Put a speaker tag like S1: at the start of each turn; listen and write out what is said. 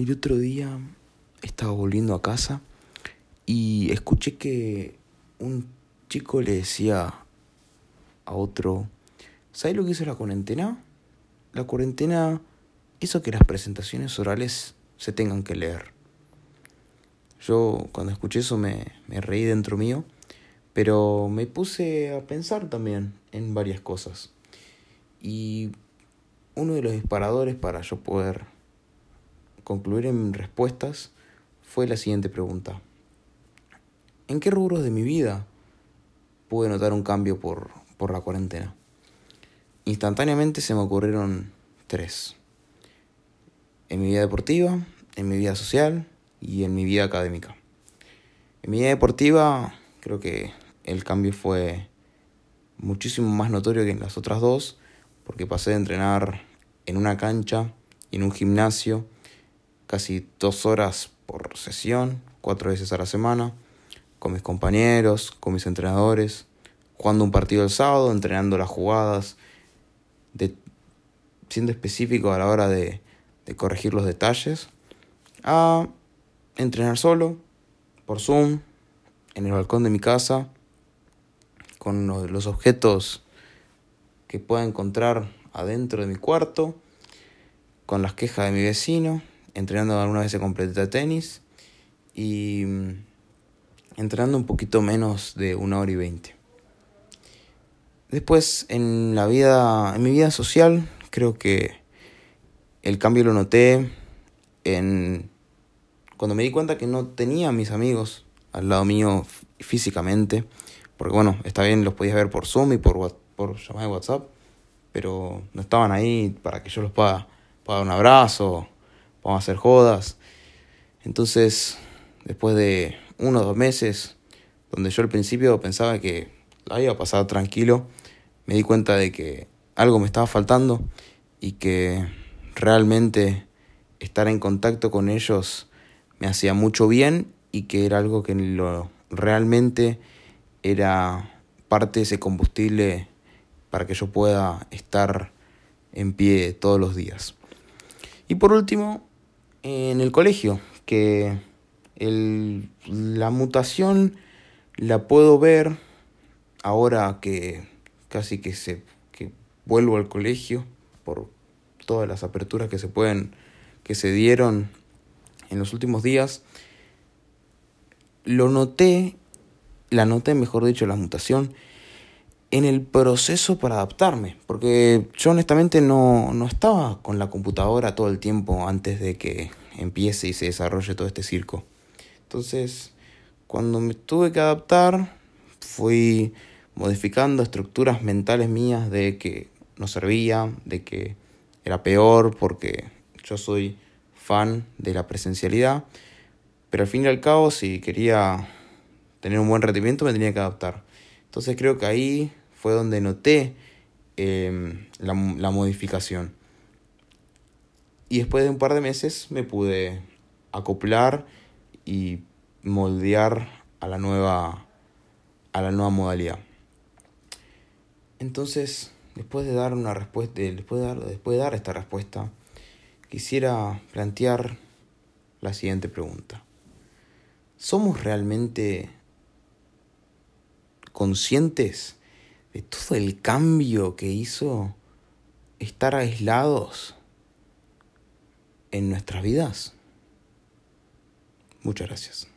S1: El otro día estaba volviendo a casa y escuché que un chico le decía a otro, ¿sabes lo que hizo la cuarentena? La cuarentena hizo que las presentaciones orales se tengan que leer. Yo cuando escuché eso me, me reí dentro mío, pero me puse a pensar también en varias cosas. Y uno de los disparadores para yo poder concluir en respuestas fue la siguiente pregunta. ¿En qué rubros de mi vida pude notar un cambio por, por la cuarentena? Instantáneamente se me ocurrieron tres. En mi vida deportiva, en mi vida social y en mi vida académica. En mi vida deportiva creo que el cambio fue muchísimo más notorio que en las otras dos, porque pasé de entrenar en una cancha y en un gimnasio casi dos horas por sesión, cuatro veces a la semana, con mis compañeros, con mis entrenadores, jugando un partido el sábado, entrenando las jugadas, siendo específico a la hora de, de corregir los detalles, a entrenar solo, por Zoom, en el balcón de mi casa, con los objetos que pueda encontrar adentro de mi cuarto, con las quejas de mi vecino, entrenando alguna vez completita de tenis y mm, entrenando un poquito menos de una hora y veinte. Después en la vida, en mi vida social, creo que el cambio lo noté en cuando me di cuenta que no tenía a mis amigos al lado mío físicamente, porque bueno, está bien, los podías ver por Zoom y por, por llamada de WhatsApp, pero no estaban ahí para que yo los pueda, pueda dar un abrazo, a hacer jodas. Entonces, después de uno o dos meses, donde yo al principio pensaba que la iba a pasar tranquilo, me di cuenta de que algo me estaba faltando y que realmente estar en contacto con ellos me hacía mucho bien y que era algo que lo, realmente era parte de ese combustible para que yo pueda estar en pie todos los días. Y por último, en el colegio, que el, la mutación la puedo ver ahora que casi que se que vuelvo al colegio por todas las aperturas que se pueden que se dieron en los últimos días. Lo noté la noté mejor dicho la mutación en el proceso para adaptarme, porque yo honestamente no, no estaba con la computadora todo el tiempo antes de que empiece y se desarrolle todo este circo. Entonces, cuando me tuve que adaptar, fui modificando estructuras mentales mías de que no servía, de que era peor porque yo soy fan de la presencialidad, pero al fin y al cabo si quería tener un buen rendimiento me tenía que adaptar. Entonces creo que ahí fue donde noté em, la, la modificación. Y después de un par de meses me pude acoplar y moldear a la nueva, a la nueva modalidad. Entonces, después de dar una respuesta, después de dar, después de dar esta respuesta, quisiera plantear la siguiente pregunta. ¿Somos realmente conscientes de todo el cambio que hizo estar aislados en nuestras vidas? Muchas gracias.